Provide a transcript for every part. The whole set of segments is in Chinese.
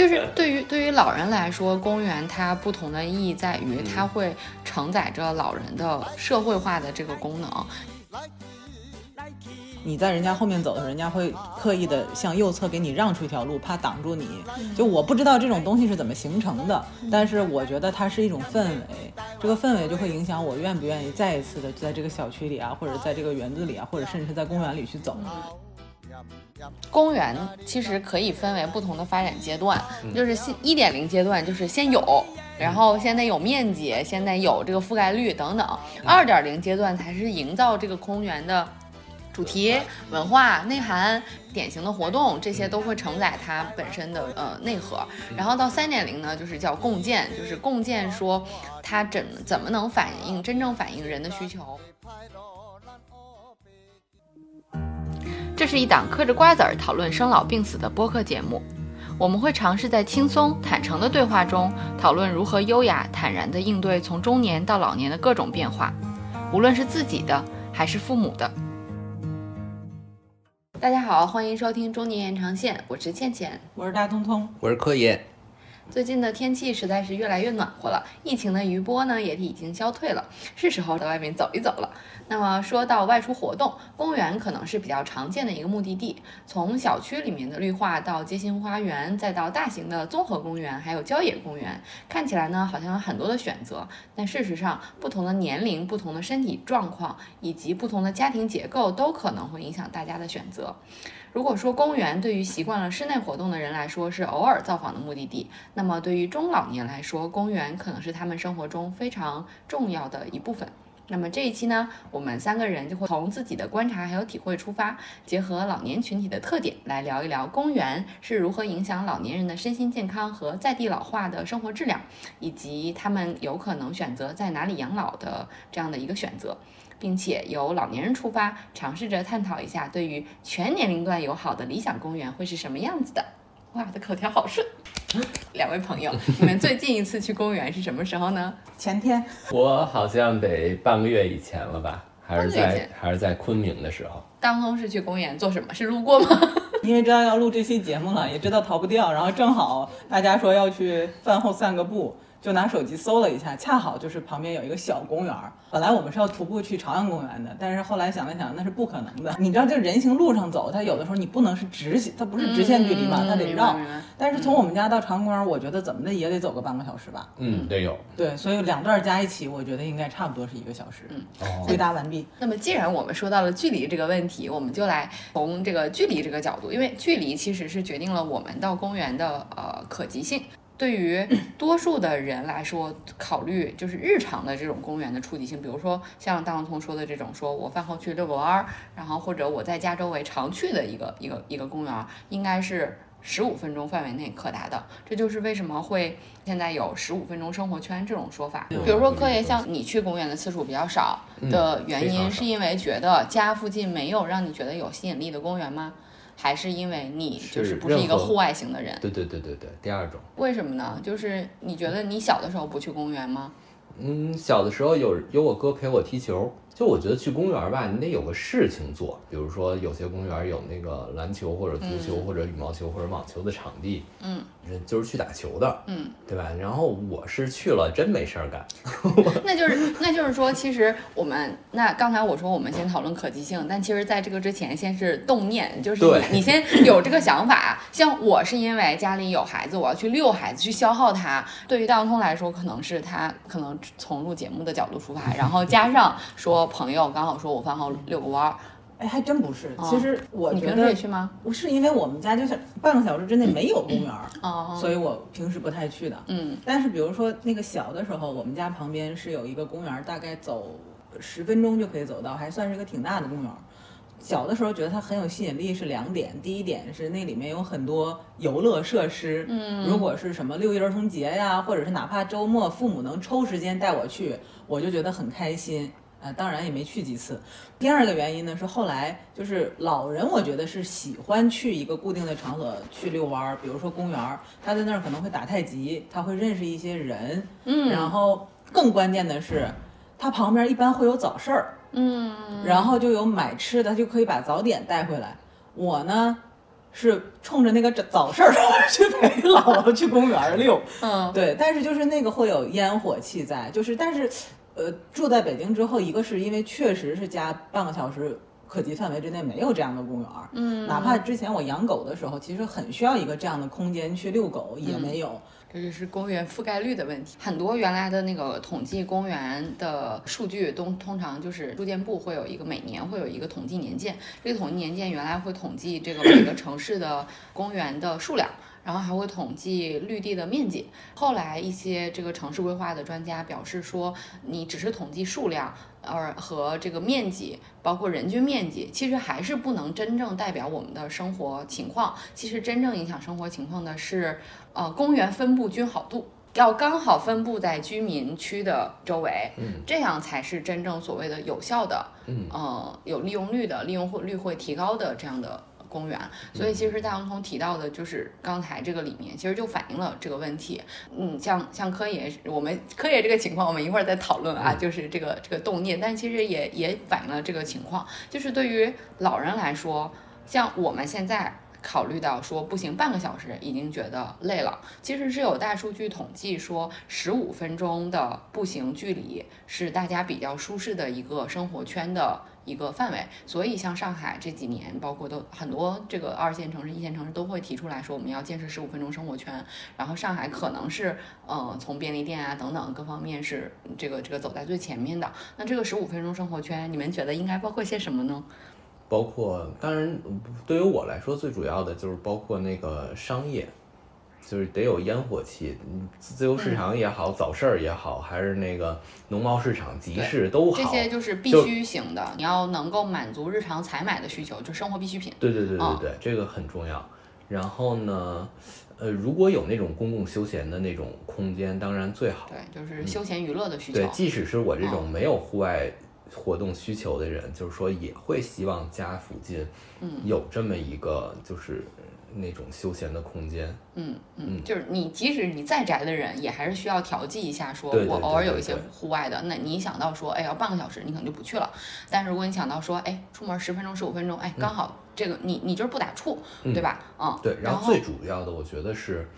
就是对于对于老人来说，公园它不同的意义在于，它会承载着老人的社会化的这个功能。你在人家后面走的时候，人家会刻意的向右侧给你让出一条路，怕挡住你。就我不知道这种东西是怎么形成的，但是我觉得它是一种氛围，这个氛围就会影响我愿不愿意再一次的在这个小区里啊，或者在这个园子里啊，或者甚至是在公园里去走。公园其实可以分为不同的发展阶段，就是先一点零阶段就是先有，然后现在有面积，现在有这个覆盖率等等。二点零阶段才是营造这个公园的。主题、文化内涵、典型的活动，这些都会承载它本身的呃内核。然后到三点零呢，就是叫共建，就是共建说它怎怎么能反映真正反映人的需求。这是一档嗑着瓜子儿讨论生老病死的播客节目，我们会尝试在轻松坦诚的对话中讨论如何优雅坦然地应对从中年到老年的各种变化，无论是自己的还是父母的。大家好，欢迎收听中年延长线，我是倩倩，我是大通通，我是柯爷。最近的天气实在是越来越暖和了，疫情的余波呢也已经消退了，是时候在外面走一走了。那么说到外出活动，公园可能是比较常见的一个目的地。从小区里面的绿化到街心花园，再到大型的综合公园，还有郊野公园，看起来呢好像有很多的选择。但事实上，不同的年龄、不同的身体状况以及不同的家庭结构，都可能会影响大家的选择。如果说公园对于习惯了室内活动的人来说是偶尔造访的目的地，那么对于中老年来说，公园可能是他们生活中非常重要的一部分。那么这一期呢，我们三个人就会从自己的观察还有体会出发，结合老年群体的特点来聊一聊公园是如何影响老年人的身心健康和在地老化的生活质量，以及他们有可能选择在哪里养老的这样的一个选择。并且由老年人出发，尝试着探讨一下对于全年龄段友好的理想公园会是什么样子的。哇，我的口条好顺！两位朋友，你们最近一次去公园是什么时候呢？前天。我好像得半个月以前了吧？还是在还是在昆明的时候。当中是去公园做什么？是路过吗？因为知道要录这期节目了，也知道逃不掉，然后正好大家说要去饭后散个步。就拿手机搜了一下，恰好就是旁边有一个小公园儿。本来我们是要徒步去朝阳公园的，但是后来想了想，那是不可能的。你知道，就人行路上走，它有的时候你不能是直线，它不是直线距离嘛，它得绕。但是从我们家到朝阳公园，我觉得怎么的也得走个半个小时吧。嗯，得有。对，所以两段加一起，我觉得应该差不多是一个小时。嗯，回答完毕。那么既然我们说到了距离这个问题，我们就来从这个距离这个角度，因为距离其实是决定了我们到公园的呃可及性。对于 多数的人来说，考虑就是日常的这种公园的触及性，比如说像大王通说的这种，说我饭后去遛个弯儿，然后或者我在家周围常去的一个一个一个公园，应该是十五分钟范围内可达的。这就是为什么会现在有十五分钟生活圈这种说法。比如说，科爷像你去公园的次数比较少的原因，是因为觉得家附近没有让你觉得有吸引力的公园吗？还是因为你就是不是一个户外型的人？对对对对对，第二种。为什么呢？就是你觉得你小的时候不去公园吗？嗯，小的时候有有我哥陪我踢球。就我觉得去公园吧，你得有个事情做，比如说有些公园有那个篮球或者足球或者羽毛球或者网球的场地，嗯，就是去打球的，嗯，对吧？然后我是去了，真没事儿干。那就是那就是说，其实我们那刚才我说我们先讨论可及性，但其实在这个之前先是动念，就是你你先有这个想法。像我是因为家里有孩子，我要去遛孩子去消耗他。对于大洋通来说，可能是他可能从录节目的角度出发，然后加上说。朋友刚好说，我饭后遛个弯儿，哎，还真不是。其实我你平时也去吗？不是，因为我们家就是半个小时之内没有公园儿，所以我平时不太去的。嗯，但是比如说那个小的时候，我们家旁边是有一个公园，大概走十分钟就可以走到，还算是一个挺大的公园。小的时候觉得它很有吸引力是两点，第一点是那里面有很多游乐设施，嗯，如果是什么六一儿童节呀，或者是哪怕周末父母能抽时间带我去，我就觉得很开心。呃，当然也没去几次。第二个原因呢，是后来就是老人，我觉得是喜欢去一个固定的场所去遛弯儿，比如说公园儿，他在那儿可能会打太极，他会认识一些人，嗯，然后更关键的是，他旁边一般会有早市儿，嗯，然后就有买吃的，他就可以把早点带回来。我呢，是冲着那个早市儿 去陪姥姥去公园遛。嗯，对，但是就是那个会有烟火气在，就是但是，呃，住在北京之后，一个是因为确实是家半个小时可及范围之内没有这样的公园儿，嗯，哪怕之前我养狗的时候，其实很需要一个这样的空间去遛狗，也嗯没有。这就是公园覆盖率的问题。很多原来的那个统计公园的数据，都通常就是住建部会有一个每年会有一个统计年鉴，这个统计年鉴原来会统计这个每个城市的公园的数量。然后还会统计绿地的面积。后来一些这个城市规划的专家表示说，你只是统计数量，而和这个面积，包括人均面积，其实还是不能真正代表我们的生活情况。其实真正影响生活情况的是，呃，公园分布均好度。要刚好分布在居民区的周围，嗯，这样才是真正所谓的有效的，嗯，呃，有利用率的，利用率会提高的这样的公园。所以其实大王通提到的就是刚才这个里面，其实就反映了这个问题。嗯，像像科野，我们科野这个情况，我们一会儿再讨论啊，就是这个这个动念，但其实也也反映了这个情况，就是对于老人来说，像我们现在。考虑到说步行，半个小时已经觉得累了。其实是有大数据统计说，十五分钟的步行距离是大家比较舒适的一个生活圈的一个范围。所以像上海这几年，包括都很多这个二线城市、一线城市都会提出来说，我们要建设十五分钟生活圈。然后上海可能是呃从便利店啊等等各方面是这个这个走在最前面的。那这个十五分钟生活圈，你们觉得应该包括些什么呢？包括，当然，对于我来说，最主要的就是包括那个商业，就是得有烟火气。嗯自由市场也好，早市儿也好，还是那个农贸市场、集市都好，这些就是必须型的，你要能够满足日常采买的需求，就生活必需品。对对对对啊对，这个很重要。然后呢，呃，如果有那种公共休闲的那种空间，当然最好。对，就是休闲娱乐的需求。对，即使是我这种嗯没有户外活动需求的人，就是说也会希望家附近嗯有这么一个就是那种休闲的空间。嗯嗯，嗯就是你即使你再宅的人，也还是需要调剂一下，说我偶尔有一些户外的，那你想到说，哎，要半个小时，你可能就不去了。但是如果你想到说，哎，出门十分钟、十五分钟，哎，刚好这个你你就是不打怵，嗯对吧？嗯，对，然然后后最主要的，我觉得是，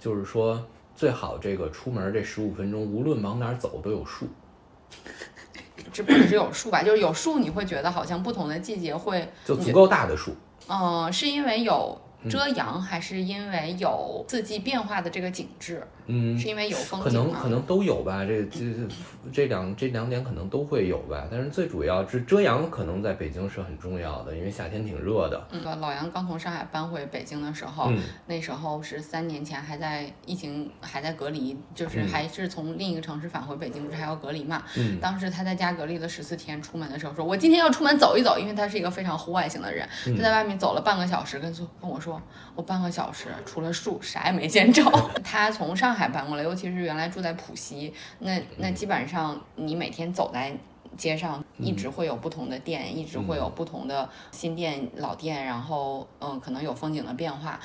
就是说最好这个出门这十五分钟，无论往哪儿走都有树。这不只有树吧，就是有树，你会觉得好像不同的季节会，就足够大的树。嗯、是因为有嗯遮阳，还是因为有四季变化的这个景致？嗯，是因为有风可景可？能可能都有吧，这这这两这两点可能都会有吧，但是最主要是遮阳，可能在北京是很重要的，因为夏天挺热的。那个老杨刚从上海搬回北京的时候，嗯那时候是三年前，还在疫情还在隔离，就是嗯还是从另一个城市返回北京，不是还要隔离嘛？嗯当时他在家隔离了十四天，出门的时候说：“我今天要出门走一走。”因为他是一个非常户外型的人，嗯他在外面走了半个小时，跟说跟我说：“我半个小时除了树啥也没见着。”他从上海搬过来，尤其是原来住在浦西，那那基本上你每天走在。街上一直会有不同的店，一直会有不同的新店、老店，然后嗯，可能有风景的变化。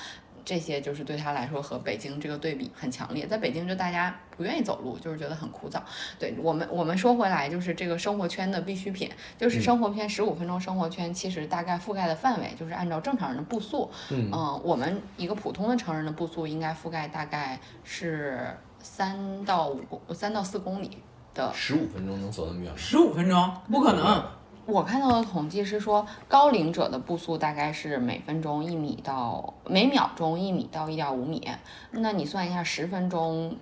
这些就是对他来说和北京这个对比很强烈，在北京就大家不愿意走路，就是觉得很枯燥。对我们，我们说回来，就是这个生活圈的必需品，就是生活圈十五分钟生活圈，其实大概覆盖的范围就是按照正常人的步速，嗯。嗯，我们一个普通的成人的步速应该覆盖大概是三到五公三到四公里的十五分钟能走那么远吗？十五分钟？不可能，我看到的统计是说，高龄者的步速大概是每分钟一米到每秒钟一米到一点五米。那你算一下，十分钟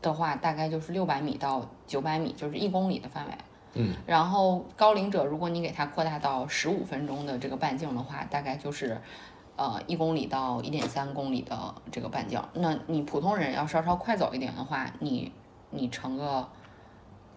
的话，大概就是六百米到九百米，就是一公里的范围。嗯，然后高龄者，如果你给它扩大到十五分钟的这个半径的话，大概就是。呃，一公里到一点三公里的这个半径，那你普通人要稍稍快走一点的话，你你乘个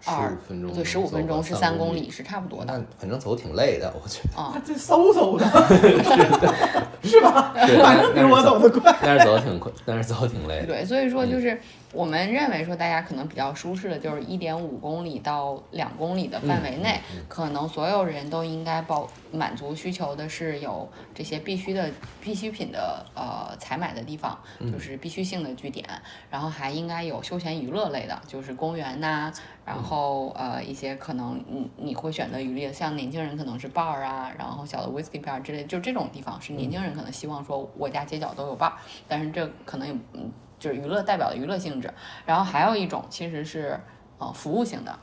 十二五分钟，对，十五分钟是三公里，是差不多的。那反正走挺累的，我觉得。啊、这嗖嗖的，是吧？反正比我走得快。但是走的挺快，但是走的挺累的。对，所以说就是我们认为说大家可能比较舒适的就是一点五公里到两公里的范围内，可能所有人都应该保满足需求的是有这些必须的必需品的呃采买的地方，就是必须性的据点，然后还应该有休闲娱乐类的，就是公园呐、然后呃一些可能你你会选择娱乐，像年轻人可能是 bar 啊，然后小的 whisky bar 之类，就这种地方是年轻人可能希望说我家街角都有 bar，但是这可能有嗯就是娱乐代表的娱乐性质，然后还有一种其实是呃服务型的。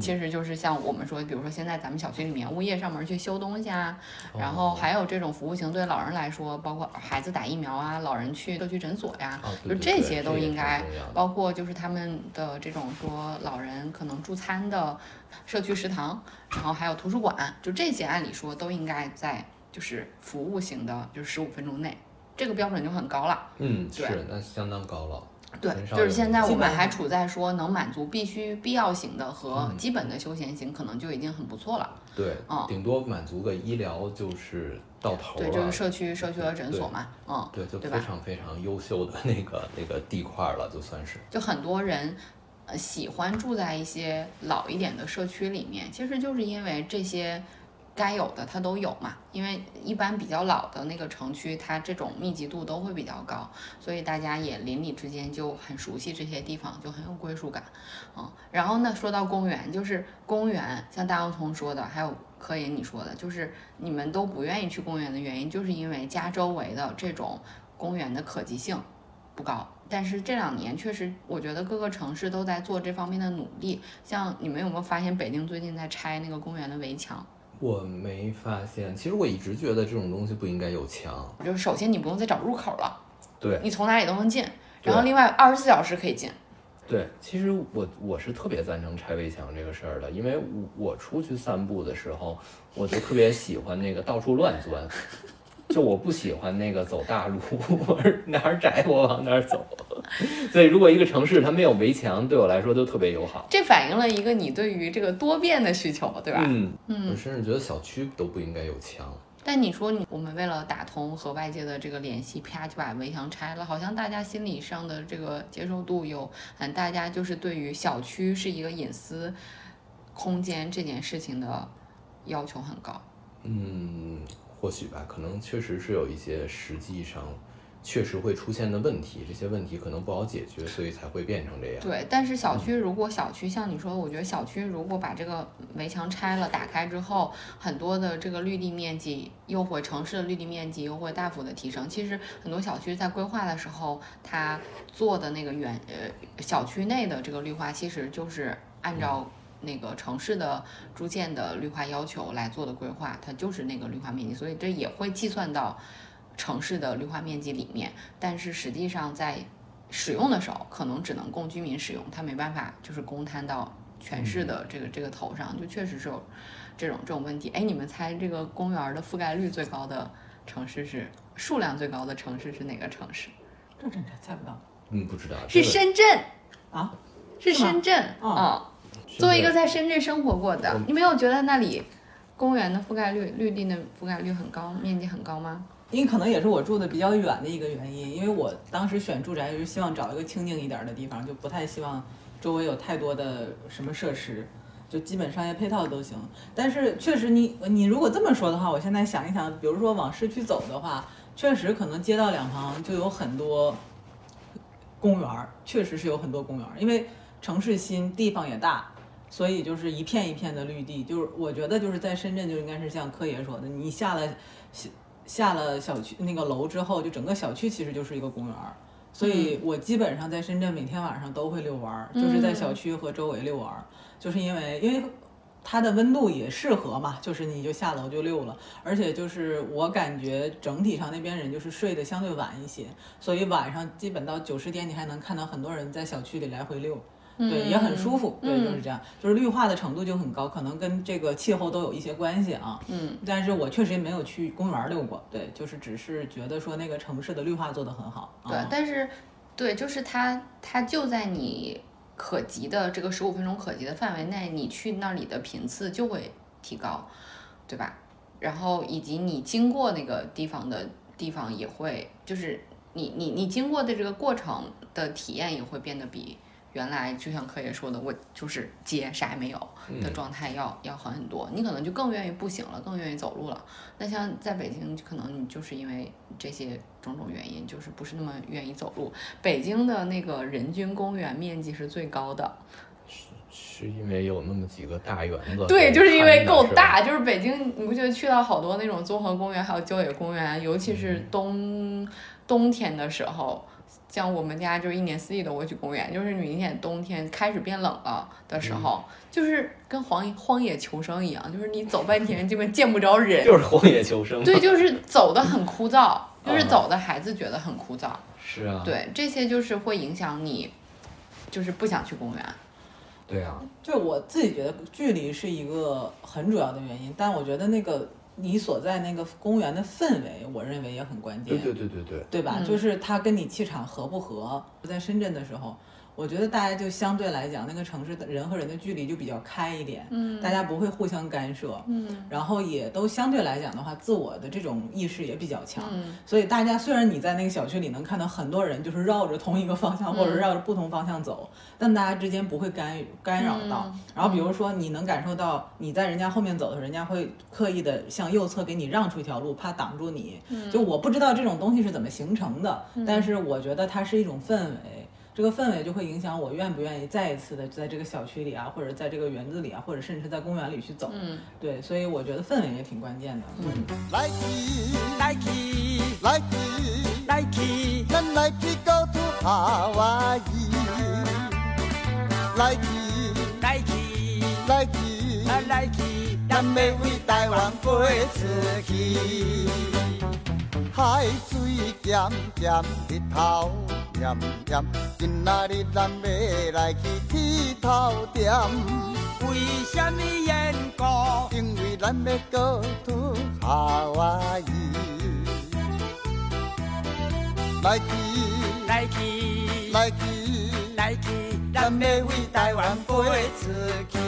其实就是像我们说，比如说现在咱们小区里面物业上门去修东西啊，然后还有这种服务型，对老人来说，包括孩子打疫苗啊，老人去社区诊所呀，啊就这些都应该包括就是他们的这种说老人可能助餐的社区食堂，然后还有图书馆，就这些按理说都应该在就是服务型的，就是十五分钟内，这个标准就很高了。嗯，对是那相当高了。对就是现在我们还处在说能满足必须必要型的和嗯基本的休闲型，可能就已经很不错了。对嗯，顶多满足个医疗就是到头对，了。就是社区社区和诊所嘛，嗯，对，就非常非常优秀的那个那个地块儿了，就算是。就很多人呃喜欢住在一些老一点的社区里面，其实就是因为这些该有的它都有嘛。因为一般比较老的那个城区，它这种密集度都会比较高，所以大家也邻里之间就很熟悉这些地方，就很有归属感。嗯，然后呢，说到公园，就是公园，像大洋葱说的，还有柯爷你说的，就是你们都不愿意去公园的原因，就是因为家周围的这种公园的可及性不高。但是这两年确实，我觉得各个城市都在做这方面的努力。像你们有没有发现，北京最近在拆那个公园的围墙？我没发现，其实我一直觉得这种东西不应该有墙。就是首先你不用再找入口了，对你从哪里都能进。然后另外二十四小时可以进。对，其实我我是特别赞成拆围墙这个事儿的，因为我我出去散步的时候，我就特别喜欢那个到处乱钻，就我不喜欢那个走大路，我是哪儿窄我往哪儿走。所以如果一个城市它没有围墙，对我来说都特别友好。这反映了一个你对于这个多变的需求，对吧？嗯嗯我甚至觉得小区都不应该有墙。但你说你我们为了打通和外界的这个联系，啪就把围墙拆了，好像大家心理上的这个接受度有，嗯，大家就是对于小区是一个隐私空间这件事情的要求很高。嗯，或许吧，可能确实是有一些实际上确实会出现的问题，这些问题可能不好解决，所以才会变成这样。对，但是小区如果小区像你说的，我觉得小区如果把这个围墙拆了、打开之后，很多的这个绿地面积又会城市的绿地面积又会大幅的提升。其实很多小区在规划的时候，它做的那个原呃小区内的这个绿化，其实就是按照。那个城市的逐渐的绿化要求来做的规划，它就是那个绿化面积，所以这也会计算到城市的绿化面积里面。但是实际上在使用的时候，可能只能供居民使用，它没办法就是公摊到全市的这个这个头上，就确实是有这种这种问题。哎，你们猜这个公园的覆盖率最高的城市是数量最高的城市是哪个城市？这真猜不到嗯，不知道是深圳，啊！是深圳哦啊、深作为一个在深圳生活过的，你没有觉得那里公园的覆盖率、绿地的覆盖率很高，面积很高吗？因为可能也是我住的比较远的一个原因，因为我当时选住宅就是希望找一个清静一点的地方，就不太希望周围有太多的什么设施，就基本商业配套都行。但是确实你你如果这么说的话，我现在想一想，比如说往市区走的话，确实可能街道两旁就有很多公园儿，确实是有很多公园儿，因为城市新，地方也大。所以就是一片一片的绿地，就是我觉得就是在深圳就应该是像柯爷说的，你下了下下了小区那个楼之后，就整个小区其实就是一个公园儿。所以我基本上在深圳每天晚上都会遛弯儿，就是在小区和周围遛弯儿，就是因为因为它的温度也适合嘛，就是你就下楼就遛了，而且就是我感觉整体上那边人就是睡得相对晚一些，所以晚上基本到九十点你还能看到很多人在小区里来回遛。对，也很舒服。对，就是这样，就是绿化的程度就很高，可能跟这个气候都有一些关系啊。嗯，但是我确实也没有去公园遛过，对，就是只是觉得说那个城市的绿化做得很好。对，啊但是对，就是它它就在你可及的这个十五分钟可及的范围内，你去那里的频次就会提高，对吧？然后以及你经过那个地方的地方也会，就是你你你经过的这个过程的体验也会变得比原来就像柯爷说的，我就是街啥也没有的状态要、要好很多。你可能就更愿意步行了，更愿意走路了。那像在北京，可能你就是因为这些种种原因，就是不是那么愿意走路。北京的那个人均公园面积是最高的，是因为有那么几个大园子，对，就是因为够大。就是北京，你不觉得去到好多那种综合公园，还有郊野公园，尤其是冬冬天的时候，像我们家就是一年四季都会去公园，就是明显冬天开始变冷了的时候，就是跟荒荒野求生一样，就是你走半天基本见不着人，就是荒野求生。对，就是走的很枯燥，就是嗯走的孩子觉得很枯燥，是啊，对，这些就是会影响你，就是不想去公园。对啊，就我自己觉得距离是一个很主要的原因，但我觉得那个你所在那个公园的氛围，我认为也很关键。对对对对对，对吧？嗯就是它跟你气场合不合。在深圳的时候，我觉得大家就相对来讲，那个城市的人和人的距离就比较开一点，嗯大家不会互相干涉，嗯然后也都相对来讲的话，自我的这种意识也比较强。嗯所以大家虽然你在那个小区里能看到很多人就是绕着同一个方向或者嗯绕着不同方向走，但大家之间不会干干扰到。嗯然后比如说你能感受到你在人家后面走的时候，人家会刻意的向右侧给你让出一条路，怕挡住你。嗯就我不知道这种东西是怎么形成的，但是我觉得它是一种氛围。这个氛围就会影响我愿不愿意再一次的在这个小区里啊，或者在这个园子里啊，或者甚至在公园里去走。嗯。对，所以我觉得氛围也挺关键的。炎炎，今仔日咱要来去剃头店，为什么缘故？因为咱要 go to Hawaii。Nike, Nike, Nike, Nike，咱咱要为台台湾飞湾飞出去。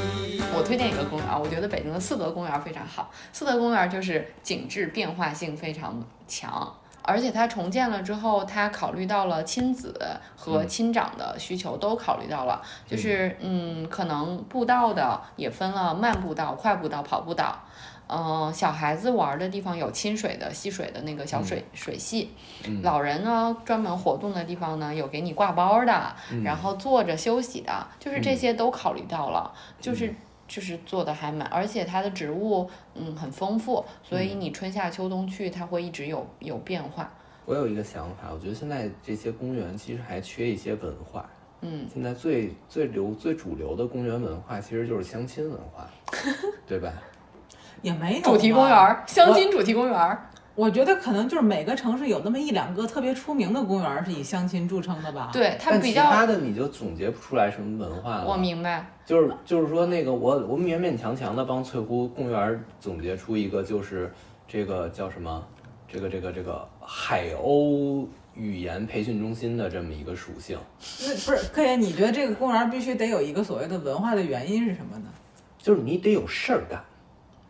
我推荐一个公园，我觉得北京的四德公园非常好。四德公园就是景致变化性非常强，而且它重建了之后，它考虑到了亲子和亲长的需求都考虑到了，就是嗯，可能步道的也分了慢步道、快步道、跑步道。嗯、小孩子玩的地方有亲水的、戏水的那个小水、水系，老人呢专门活动的地方呢有给你挂包的，然后坐着休息的，就是这些都考虑到了，就是就是做的还蛮，而且它的植物嗯很丰富，所以你春夏秋冬去它会一直有有变化。我有一个想法，我觉得现在这些公园其实还缺一些文化。嗯，现在最最流最主流的公园文化其实就是相亲文化，对吧？也没有主题公园儿，相亲主题公园儿，我觉得可能就是每个城市有那么一两个特别出名的公园是以相亲著称的吧？，对它但比较，其他的你就总结不出来什么文化了。我明白，就是就是说那个我我勉勉强强的帮翠湖公园总结出一个就是这个叫什么这个这个这个海鸥语言培训中心的这么一个属性，那不是科研，你觉得这个公园必须得有一个所谓的文化的原因是什么呢？就是你得有事儿干。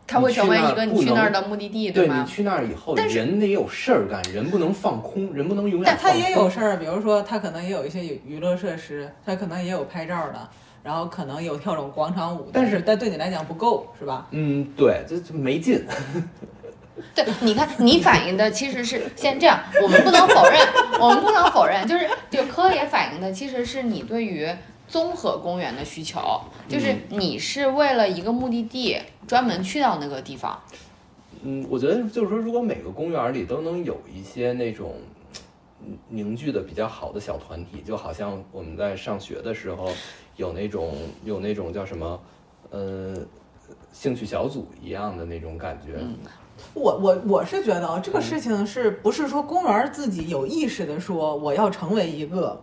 它会成为一个你去那儿的目的地，对吗？对你去那儿以后，人得有事儿干，人不能放空，人不能永远但它放空。也有事儿，比如说他可能也有一些娱娱乐设施，他可能也有拍照的，然后可能有跳种广场舞，但是但对你来讲不够，是吧？嗯，对，这这没劲。对，你看你反映的其实是先这样，我们不能否认，我们不能否认，就是就科也反映的其实是你对于综合公园的需求，就是你是为了一个目的地专门去到那个地方。嗯，我觉得就是说，如果每个公园里都能有一些那种嗯凝聚的比较好的小团体，就好像我们在上学的时候有那种有那种叫什么，呃，兴趣小组一样的那种感觉。我我我是觉得啊，这个事情是不是说公园自己有意识的说我要成为一个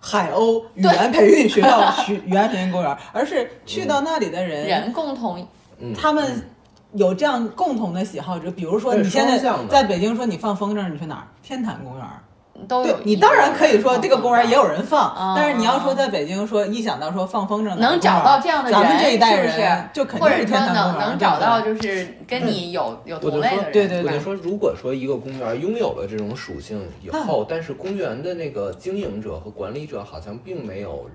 海鸥语言培训学校、学语言培训公园，而是去到那里的人，人共同嗯，他们有这样共同的喜好，就比如说你现在在北京说你放风筝，你去哪儿？天坛公园都有。你当然可以说这个公园也有人放，嗯但是你要说在北京说一想到说放风筝能找到这样的人，咱们这一代人是就肯定或者说是天坛能公园能找到就是跟你有有同类的人，对对对我就说，如果说一个公园拥有了这种属性以后，但是公园的那个经营者和管理者好像并没有，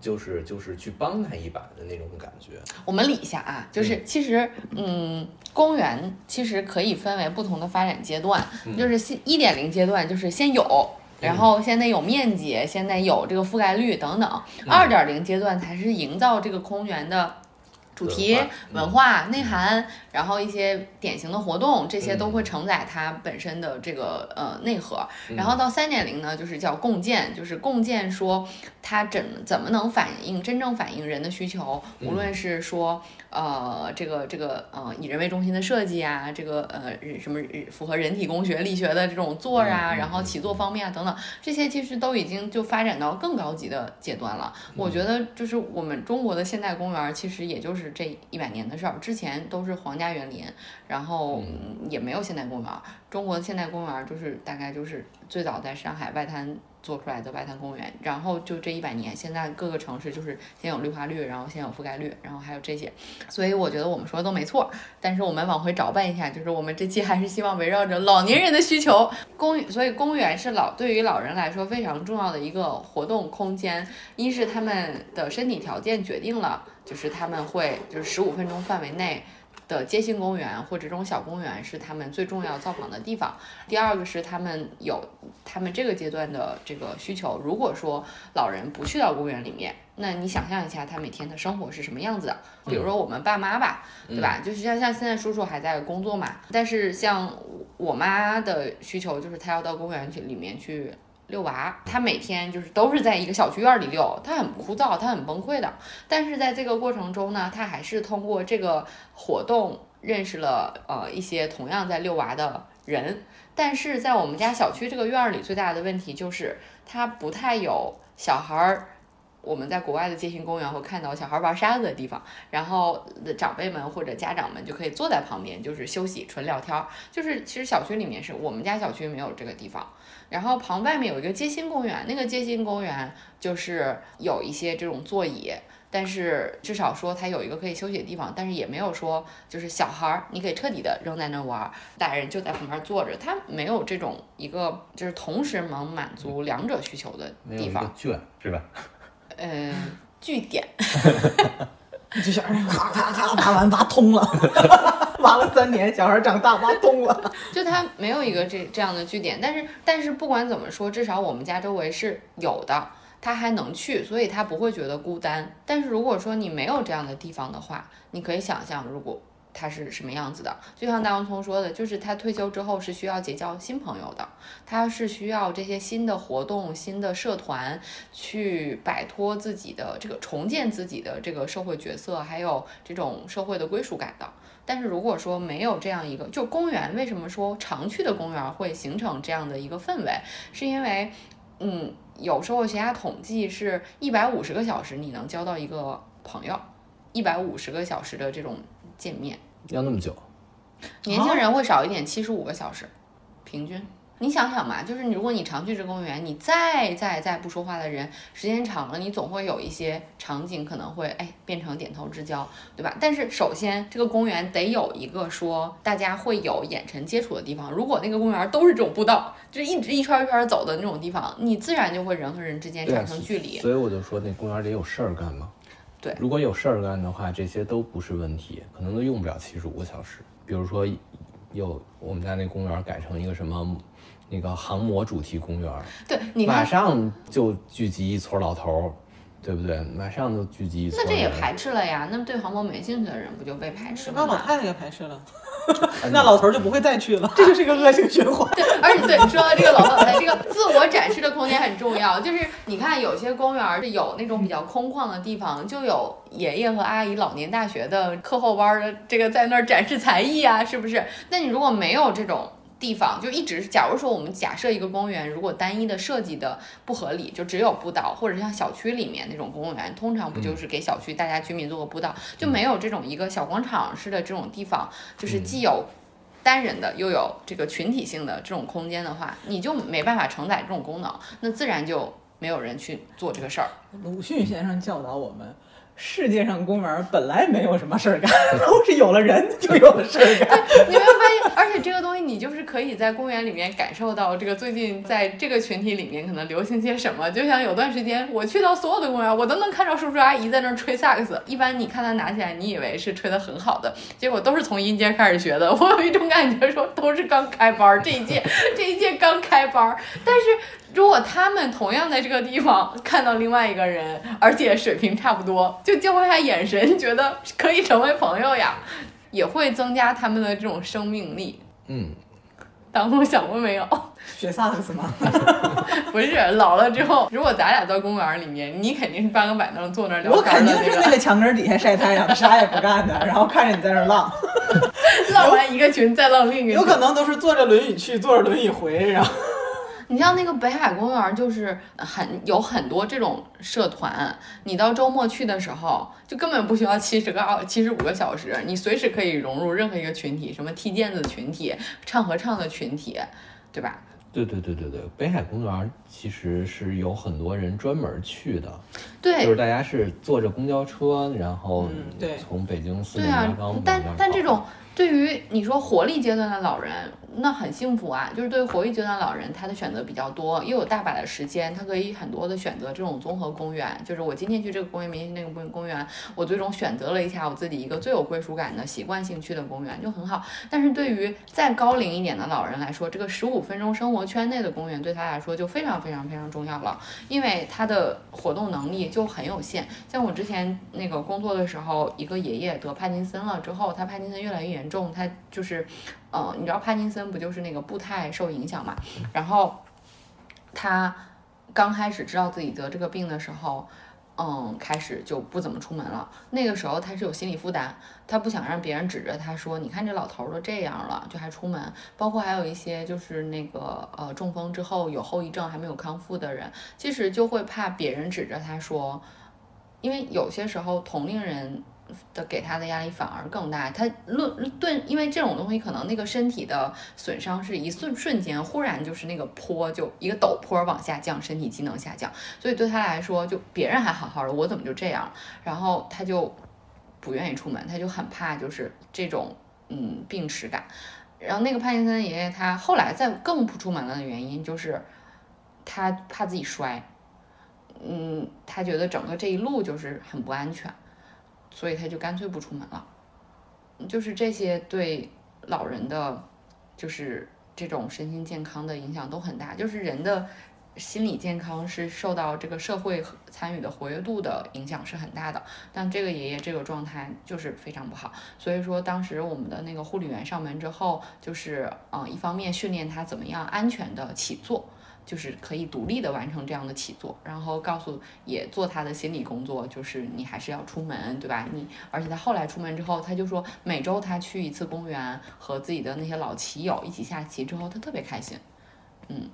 就是就是去帮他一把的那种感觉。我们理一下啊，就是其实，嗯，公园其实可以分为不同的发展阶段，就是先一点零阶段就是先有。然后先得有面积，先得有这个覆盖率等等。二点零阶段才是营造这个公园的主题、文化嗯文化内涵，然后一些典型的活动，这些嗯。都会承载它本身的这个呃内核。然后到三点零呢，就是叫共建，就是共建说它怎怎么能反映真正反映人的需求，无论是说呃这个这个呃以人为中心的设计啊，这个呃什么符合人体工学力学的这种座儿啊，然后起坐方面啊等等，这些其实都已经就发展到更高级的阶段了。我觉得就是我们中国的现代公园，其实也就是这一百年的事儿，之前都是皇家园林，然后嗯也没有现代公园。中国的现代公园就是大概就是最早在上海外滩做出来的外滩公园，然后就这一百年，现在各个城市就是先有绿化率，然后先有覆盖率，然后还有这些，所以我觉得我们说的都没错。但是我们往回找办一下，就是我们这期还是希望围绕着老年人的需求，公所以公园是老对于老人来说非常重要的一个活动空间。一是他们的身体条件决定了，就是他们会就是十五分钟范围内。的街心公园或者这种小公园是他们最重要造访的地方。第二个是他们有他们这个阶段的这个需求。如果说老人不去到公园里面，那你想象一下他每天的生活是什么样子的？比如说我们爸妈吧，对吧？就是像像现在叔叔还在工作嘛，但是像我妈的需求就是她要到公园去里面去。遛娃，他每天就是都是在一个小区院里遛，他很枯燥，他很崩溃的。但是在这个过程中呢，他还是通过这个活动认识了呃一些同样在遛娃的人。但是在我们家小区这个院里，最大的问题就是他不太有小孩儿。我们在国外的街心公园会看到小孩玩沙子的地方，然后长辈们或者家长们就可以坐在旁边，就是休息、纯聊天儿。就是其实小区里面是我们家小区没有这个地方，然后旁外面有一个街心公园，那个街心公园就是有一些这种座椅，但是至少说它有一个可以休息的地方，但是也没有说就是小孩儿你可以彻底的扔在那玩儿，大人就在旁边坐着，它没有这种一个就是同时能满足两者需求的没有一个地方，圈是吧？呃，据点。就小孩咔咔咔挖完挖通了，挖了三年，小孩长大挖通了。就他没有一个这这样的据点，但是但是不管怎么说，至少我们家周围是有的，他还能去，所以他不会觉得孤单。但是如果说你没有这样的地方的话，你可以想象，如果他是什么样子的，就像大王聪说的，就是他退休之后是需要结交新朋友的，他是需要这些新的活动、新的社团去摆脱自己的这个重建自己的这个社会角色，还有这种社会的归属感的。但是如果说没有这样一个，就公园为什么说常去的公园会形成这样的一个氛围，是因为，嗯，有社会学家统计是一百五十个小时你能交到一个朋友，一百五十个小时的这种见面，要那么久？年轻人会少一点，七十五个小时，平均。你想想嘛，就是你如果你常去这公园，你再再再不说话的人，时间长了，你总会有一些场景可能会哎变成点头之交，对吧？但是首先这个公园得有一个说大家会有眼神接触的地方。如果那个公园都是这种步道，就是一直一圈一圈走的那种地方，你自然就会人和人之间产生距离。所以我就说那公园里有事儿干嘛。对如果有事儿干的话，这些都不是问题，可能都用不了七十五个小时。比如说，有我们家那公园改成一个什么那个航模主题公园，对，你马，上就聚集一撮老头儿，对不对？马上就聚集。那这也排斥了呀。那对航模没兴趣的人不就被排斥了吗？太太给排斥了，那老头儿就不会再去了，这就是一个恶性循环。对，而且对你说到这个老老太太，这个 自我展示的空间很重要。就是你看，有些公园是有那种比较空旷的地方，就有爷爷和阿姨老年大学的课后班儿的这个在那儿展示才艺啊，是不是？那你如果没有这种。地方就一直，假如说我们假设一个公园，如果单一的设计的不合理，就只有步道，或者像小区里面那种公园，通常不就是给小区大家居民做个步道，就没有这种一个小广场式的这种地方，就是既有单人的，又有这个群体性的这种空间的话，你就没办法承载这种功能，那自然就没有人去做这个事儿。鲁迅先生教导我们。世界上公园本来没有什么事儿干，都是有了人就有了事儿干。你没有发而且这个东西你就是可以在公园里面感受到，这个最近在这个群体里面可能流行些什么。就像有段时间我去到所有的公园，我都能看到叔叔阿姨在那儿吹萨克斯。一般你看他拿起来，你以为是吹得很好的，结果都是从音阶开始学的。我有一种感觉说，都是刚开班，这一届这一届刚开班，但是。如果他们同样在这个地方看到另外一个人，而且水平差不多，就交换下眼神，觉得可以成为朋友呀，也会增加他们的这种生命力。嗯，当初想过没有？学萨克斯吗？不是，老了之后，如果咱俩到公园里面，你肯定是搬个板凳坐那儿聊我肯定是那个墙根底下晒太阳，啥也不干的，然后看着你在那浪，浪完一个群再浪另一个。有可能都是坐着轮椅去，坐着轮椅回，然后。你像那个北海公园，就是很有很多这种社团。你到周末去的时候，就根本不需要七十个二七十五个小时，你随时可以融入任何一个群体，什么踢毽子群体、唱合唱的群体，对吧？对对对对对，北海公园其实是有很多人专门去的，对，就是大家是坐着公交车，然后对从北京四面八方但但这种对于你说活力阶段的老人。那很幸福啊，就是对于活跃阶段老人，他的选择比较多，又有大把的时间，他可以很多的选择这种综合公园。就是我今天去这个公园，明天那个公公园，我最终选择了一下我自己一个最有归属感的习惯性去的公园，就很好。但是对于再高龄一点的老人来说，这个十五分钟生活圈内的公园对他来说就非常非常非常重要了，因为他的活动能力就很有限。像我之前那个工作的时候，一个爷爷得帕金森了之后，他帕金森越来越严重，他就是。嗯，你知道帕金森不就是那个步态受影响嘛？然后他刚开始知道自己得这个病的时候，嗯，开始就不怎么出门了。那个时候他是有心理负担，他不想让别人指着他说：“你看这老头都这样了，就还出门。”包括还有一些就是那个呃中风之后有后遗症还没有康复的人，其实就会怕别人指着他说，因为有些时候同龄人。的给他的压力反而更大，他论顿，因为这种东西可能那个身体的损伤是一瞬瞬间，忽然就是那个坡就一个陡坡往下降，身体机能下降，所以对他来说，就别人还好好的，我怎么就这样？然后他就不愿意出门，他就很怕就是这种嗯病耻感。然后那个帕金森爷爷他后来再更不出门了的原因就是他怕自己摔，嗯，他觉得整个这一路就是很不安全。所以他就干脆不出门了，就是这些对老人的，就是这种身心健康的影响都很大。就是人的心理健康是受到这个社会参与的活跃度的影响是很大的。但这个爷爷这个状态就是非常不好，所以说当时我们的那个护理员上门之后，就是嗯，一方面训练他怎么样安全的起坐。就是可以独立的完成这样的起坐，然后告诉也做他的心理工作，就是你还是要出门，对吧？你而且他后来出门之后，他就说每周他去一次公园，和自己的那些老骑友一起下棋之后，他特别开心。嗯，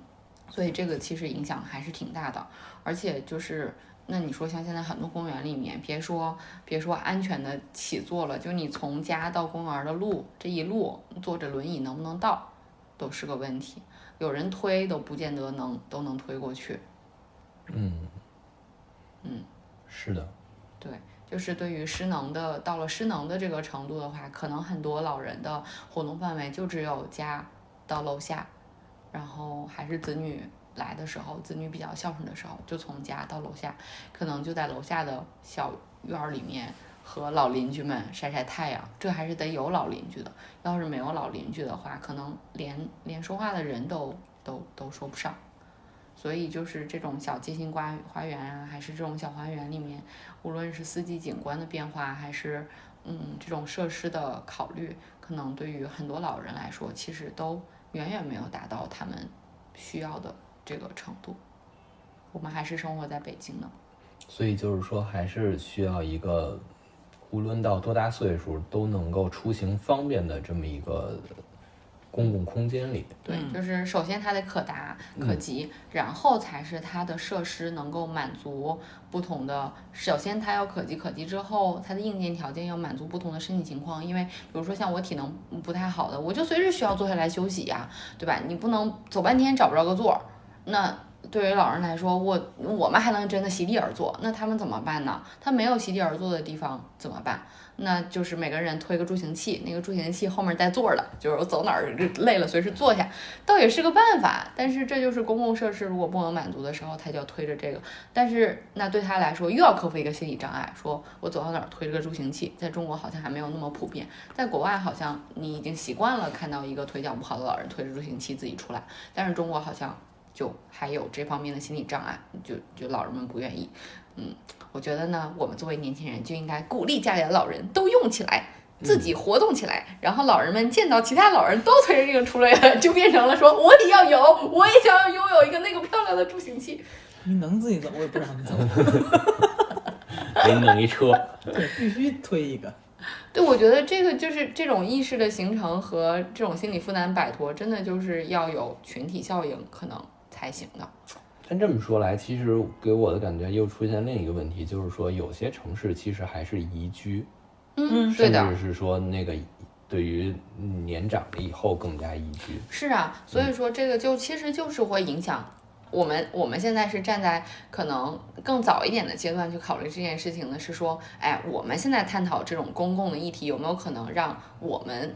所以这个其实影响还是挺大的。而且就是那你说像现在很多公园里面，别说别说安全的起坐了，就你从家到公园的路这一路坐着轮椅能不能到，都是个问题。有人推都不见得能都能推过去，嗯，嗯，是的，对，就是对于失能的，到了失能的这个程度的话，可能很多老人的活动范围就只有家到楼下，然后还是子女来的时候，子女比较孝顺的时候，就从家到楼下，可能就在楼下的小院儿里面。和老邻居们晒晒太阳，这还是得有老邻居的。要是没有老邻居的话，可能连连说话的人都都都说不上。所以就是这种小街心花花园啊，还是这种小花园里面，无论是四季景观的变化，还是嗯这种设施的考虑，可能对于很多老人来说，其实都远远没有达到他们需要的这个程度。我们还是生活在北京呢，所以就是说，还是需要一个。无论到多大岁数都能够出行方便的这么一个公共空间里。对，嗯就是首先它得可达可及，然后才是它的设施能够满足不同的。首先它要可及可及之后，它的硬件条件要满足不同的身体情况。因为比如说像我体能不太好的，我就随时需要坐下来休息呀，对吧？你不能走半天找不着个座儿，那。对于老人来说，我我们还能真的席地而坐，那他们怎么办呢？他没有席地而坐的地方怎么办？那就是每个人推个助行器，那个助行器后面带座的，就是我走哪儿累了随时坐下，倒也是个办法。但是这就是公共设施如果不能满足的时候，他就要推着这个。但是那对他来说又要克服一个心理障碍，说我走到哪儿推着个助行器，在中国好像还没有那么普遍，在国外好像你已经习惯了看到一个腿脚不好的老人推着助行器自己出来，但是中国好像就还有这方面的心理障碍，就就老人们不愿意。嗯，我觉得呢，我们作为年轻人就应该鼓励家里的老人都用起来，自己活动起来，然后老人们见到其他老人都推着这个出来了，就变成了说我也要有，我也想要拥有一个那个漂亮的助行器。你能自己走，我也不让你走，给你弄一车，对，必须推一个。对，我觉得这个就是这种意识的形成和这种心理负担摆脱，真的就是要有群体效应可能才行的。但这么说来，其实给我的感觉又出现另一个问题，就是说有些城市其实还是宜居，嗯，对的甚。至是说那个对于年长了以后更加宜居。是啊，所以说这个就其实就是会影响我们。我们现在是站在可能更早一点的阶段去考虑这件事情呢，是说，哎，我们现在探讨这种公共的议题，有没有可能让我们嗯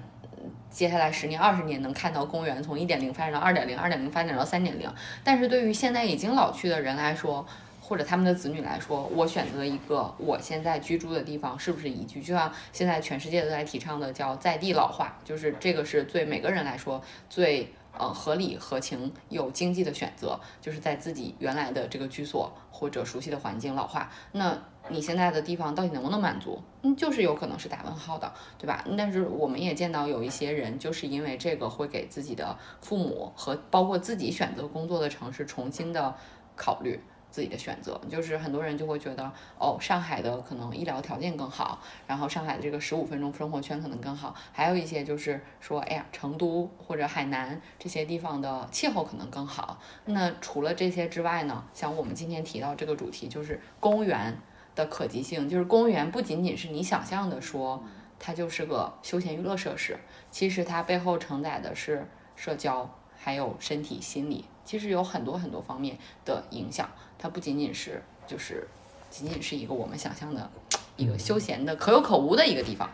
接下来十年、二十年能看到公园从一点零发展到二点零，二点零发展到三点零？但是对于现在已经老去的人来说，或者他们的子女来说，我选择一个我现在居住的地方是不是宜居？就像现在全世界都在提倡的叫在地老化，就是这个是对每个人来说最呃合理、合情、有经济的选择，就是在自己原来的这个居所或者熟悉的环境老化。那你现在的地方到底能不能满足？嗯，就是有可能是打问号的，对吧？但是我们也见到有一些人，就是因为这个会给自己的父母和包括自己选择工作的城市重新的考虑。自己的选择，就是很多人就会觉得，哦，上海的可能医疗条件更好，然后上海的这个十五分钟生活圈可能更好，还有一些就是说，哎呀，成都或者海南这些地方的气候可能更好。那除了这些之外呢，像我们今天提到这个主题，就是公园的可及性，就是公园不仅仅是你想象的说它就是个休闲娱乐设施，其实它背后承载的是社交，还有身体、心理，其实有很多很多方面的影响。它不仅仅是就是仅仅是一个我们想象的一个休闲的可有可无的一个地方，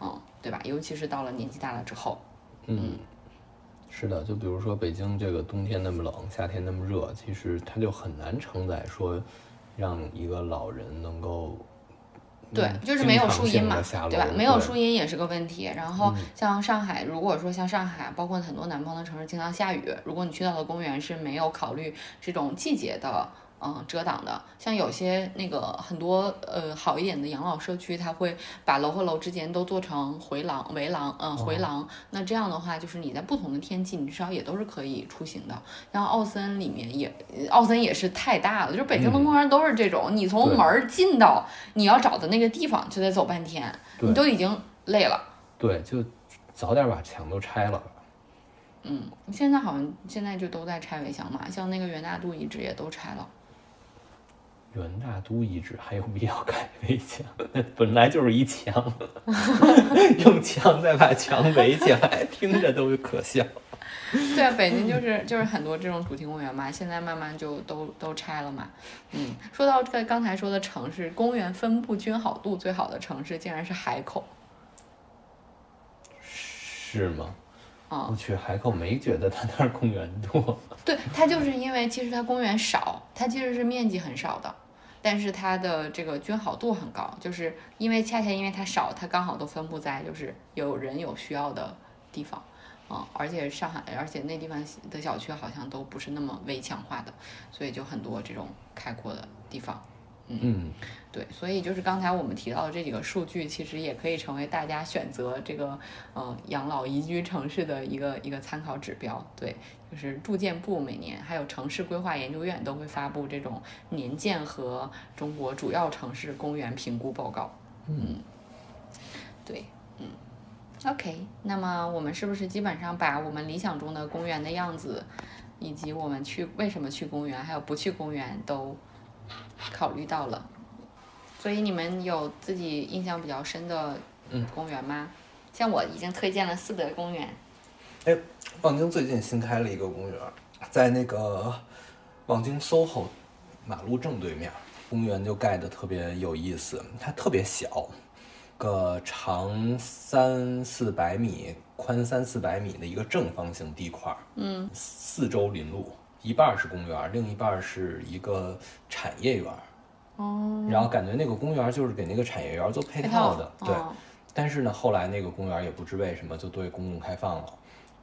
嗯，对吧？尤其是到了年纪大了之后，嗯，是的，就比如说北京这个冬天那么冷，夏天那么热，其实它就很难承载说让一个老人能够。对嗯，就是没有树荫嘛对吧？没有树荫也是个问题。然后像上海，如果说像上海，包括很多南方的城市经常下雨，如果你去到的公园是没有考虑这种季节的。嗯，遮挡的，像有些那个很多呃好一点的养老社区，它会把楼和楼之间都做成回廊、围廊，嗯，回廊。那这样的话，就是你在不同的天气，你至少也都是可以出行的。像奥森里面也，奥森也是太大了，就是北京的公园都是这种，你从门儿进到你要找的那个地方，就得走半天，你都已经累了。对，就早点把墙都拆了吧。嗯，现在好像现在就都在拆围墙嘛，像那个元大都遗址也都拆了。元大都遗址还有必要盖围墙？那本来就是一墙，用墙再把墙围起来，听着都可笑。对啊，北京就是就是很多这种主题公园嘛，现在慢慢就都都拆了嘛。嗯，说到这个刚才说的城市公园分布均好度最好的城市，竟然是海口。是吗？啊、我去海口没觉得它那儿公园多。对，它就是因为其实它公园少，它其实是面积很少的，但是它的这个均好度很高，就是因为恰恰因为它少，它刚好都分布在就是有人有需要的地方。嗯，而且上海，而且那地方的小区好像都不是那么围墙化的，所以就很多这种开阔的地方。嗯，对，所以就是刚才我们提到的这几个数据，其实也可以成为大家选择这个呃养老宜居城市的一个一个参考指标。对，就是住建部每年还有城市规划研究院都会发布这种年鉴和中国主要城市公园评估报告。嗯，对，嗯，OK，那么我们是不是基本上把我们理想中的公园的样子，以及我们去为什么去公园，还有不去公园都考虑到了？所以你们有自己印象比较深的嗯公园吗？像我已经推荐了四德公园，哎，望京最近新开了一个公园，在那个望京 SOHO 马路正对面，公园就盖的特别有意思，它特别小，个长三四百米、宽三四百米的一个正方形地块，嗯，四周临路，一半是公园，另一半是一个产业园。哦，然后感觉那个公园就是给那个产业园做配套的，对。哦但是呢，后来那个公园也不知为什么就对公共开放了。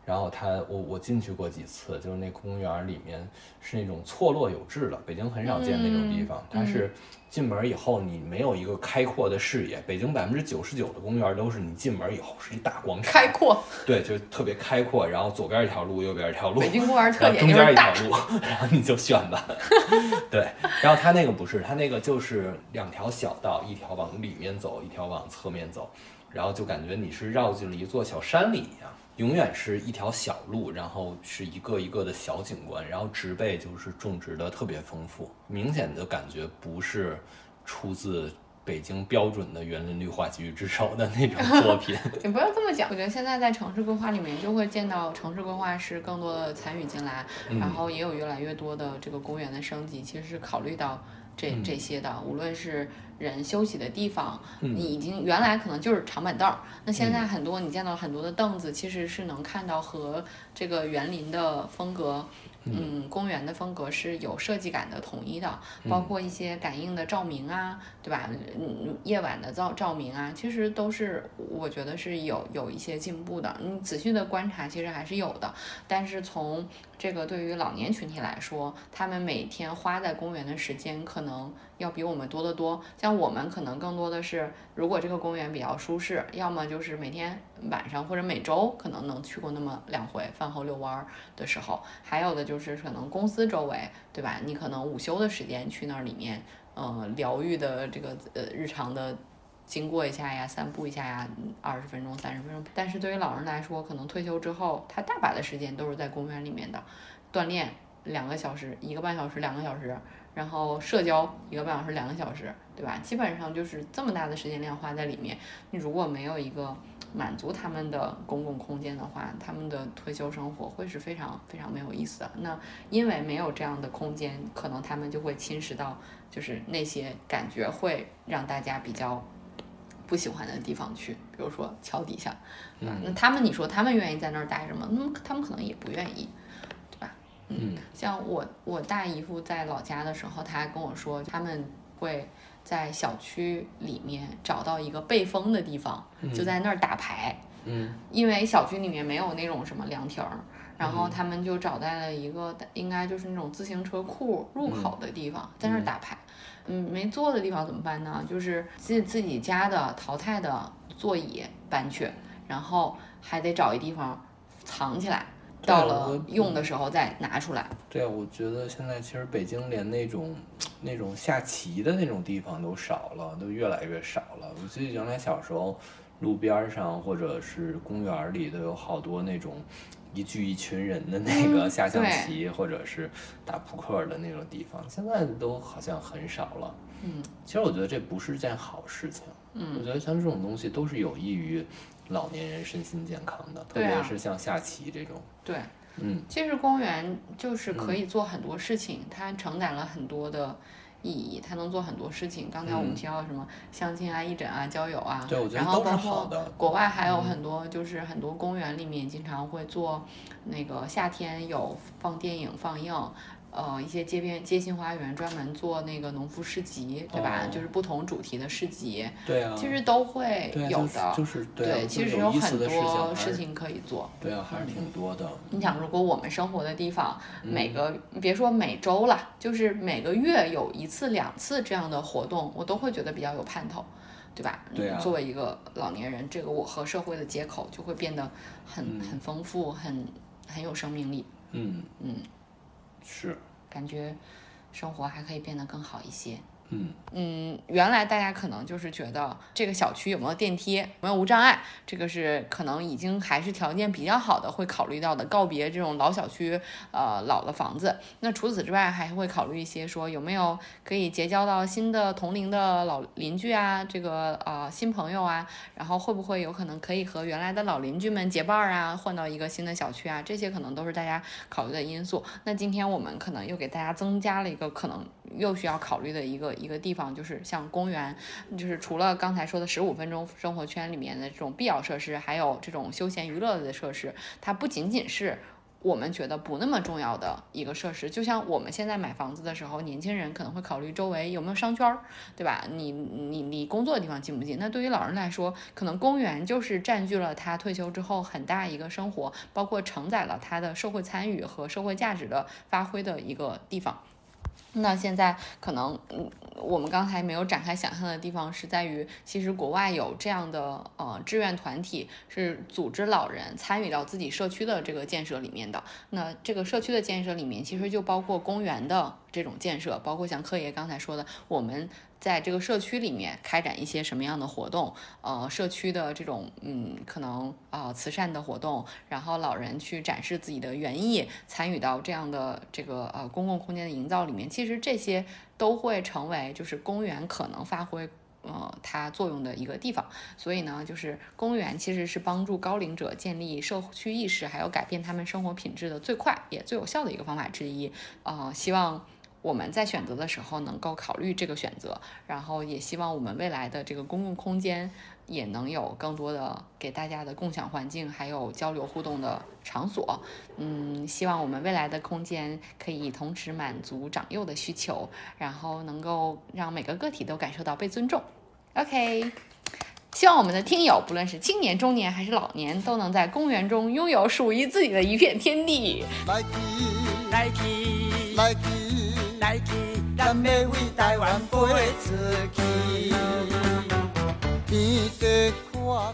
然后它，我我进去过几次，就是那公园里面是那种错落有致的，北京很少见那种地方。它是进门以后你没有一个开阔的视野，北京百分之九十九的公园都是你进门以后是一大广场，开阔。对，就特别开阔，然后左边一条路，右边一条路，北京公园特点中间一条路，然后你就选吧。对，然后它那个不是，它那个就是两条小道，一条往里面走，一条往侧面走，然后就感觉你是绕进了一座小山里一样，永远是一条小路，然后是一个一个的小景观，然后植被就是种植的特别丰富，明显的感觉不是出自。北京标准的园林绿化局之首的那种作品，你不要这么讲，我觉得现在在城市规划里面就会见到城市规划师更多的参与进来，嗯。然后也有越来越多的这个公园的升级，其实是考虑到这嗯。这些的，无论是人休息的地方，嗯。你已经原来可能就是长板凳儿，那现在很多你见到很多的凳子，其实是能看到和这个园林的风格。嗯，公园的风格是有设计感的统一的，包括一些感应的照明啊，对吧？嗯，夜晚的照照明啊，其实都是我觉得是有有一些进步的。你仔细的观察，其实还是有的。但是从这个对于老年群体来说，他们每天花在公园的时间可能要比我们多得多。像我们可能更多的是，如果这个公园比较舒适，要么就是每天晚上或者每周可能能去过那么两回，饭后遛弯儿的时候，还有的就是可能公司周围，对吧？你可能午休的时间去那里面，呃，疗愈的这个呃日常的。经过一下呀，散步一下呀，二十分钟、三十分钟。但是对于老人来说，可能退休之后，他大把的时间都是在公园里面的，锻炼两个小时、一个半小时、两个小时，然后社交一个半小时、两个小时，对吧？基本上就是这么大的时间量花在里面。你如果没有一个满足他们的公共空间的话，他们的退休生活会是非常非常没有意思的。那因为没有这样的空间，可能他们就会侵蚀到，就是那些感觉会让大家比较不喜欢的地方去，比如说桥底下，对吧？那他们你说他们愿意在那儿待着吗？那么他们可能也不愿意，对吧？嗯，像我我大姨夫在老家的时候，他还跟我说，他们会在小区里面找到一个背风的地方，就在那儿打牌。嗯，因为小区里面没有那种什么凉亭儿，然后他们就找在了一个应该就是那种自行车库入口的地方，在那儿打牌。嗯，没坐的地方怎么办呢？就是自自己家的淘汰的座椅搬去，然后还得找一地方藏起来，到了用的时候再拿出来。对啊，我觉得现在其实北京连那种那种下棋的那种地方都少了，都越来越少了。我记得原来小时候，路边儿上或者是公园儿里都有好多那种一聚一群人的那个嗯下象对棋、或者是打扑克的那种地方，现在都好像很少了。嗯，其实我觉得这不是件好事情。嗯，我觉得像这种东西都是有益于老年人身心健康的，特别是像下棋这种。对，嗯，其实公园就是可以做很多事情，它承载了很多的意义，它能做很多事情。刚才我们嗯提到什么相亲啊、义诊啊、交友啊，对我觉得然后都是包括好的国外还有很多，就是很多公园里面经常会做那个夏天有放电影放映。呃，一些街边街心花园专门做那个农夫市集，对吧？哦就是不同主题的市集，对啊，其实都会有的。就是就是对其实有很多事情可以做。对啊，还是挺多的。你想，如果我们生活的地方嗯每个，别说每周了，就是每个月有一次、两次这样的活动，我都会觉得比较有盼头，对吧？对啊作为一个老年人，这个我和社会的接口就会变得很、很丰富，很很有生命力，嗯嗯，是，感觉生活还可以变得更好一些。嗯嗯，原来大家可能就是觉得这个小区有没有电梯，有没有无障碍，这个是可能已经还是条件比较好的会考虑到的，告别这种老小区，呃老的房子。那除此之外，还会考虑一些说有没有可以结交到新的同龄的老邻居啊，这个呃新朋友啊，然后会不会有可能可以和原来的老邻居们结伴儿啊，换到一个新的小区啊，这些可能都是大家考虑的因素。那今天我们可能又给大家增加了一个可能又需要考虑的一个一个地方，就是像公园，就是除了刚才说的十五分钟生活圈里面的这种必要设施，还有这种休闲娱乐的设施，它不仅仅是。我们觉得不那么重要的一个设施，就像我们现在买房子的时候，年轻人可能会考虑周围有没有商圈儿，对吧？你你你工作的地方近不近？那对于老人来说，可能公园就是占据了他退休之后很大一个生活，包括承载了他的社会参与和社会价值的发挥的一个地方。那现在可能，嗯，我们刚才没有展开想象的地方是在于，其实国外有这样的呃志愿团体，是组织老人参与到自己社区的这个建设里面的。那这个社区的建设里面，其实就包括公园的这种建设，包括像柯爷刚才说的，我们在这个社区里面开展一些什么样的活动，呃，社区的这种嗯，可能啊、慈善的活动，然后老人去展示自己的园艺，参与到这样的这个呃公共空间的营造里面，其实这些都会成为就是公园可能发挥。呃，它作用的一个地方，所以呢，就是公园其实是帮助高龄者建立社区意识，还有改变他们生活品质的最快也最有效的一个方法之一。呃，希望我们在选择的时候能够考虑这个选择，然后也希望我们未来的这个公共空间也能有更多的给大家的共享环境，还有交流互动的场所。嗯，希望我们未来的空间可以同时满足长幼的需求，然后能够让每个个体都感受到被尊重。OK。希望我们的听友，不论是青年、中年还是老年，都能在公园中拥有属于自己的一片天地。来去来来去，咱要为台湾飞出去，天多阔。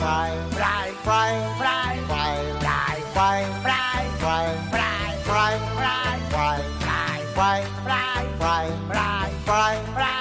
快来快来快来快来快来快来快来快来快来快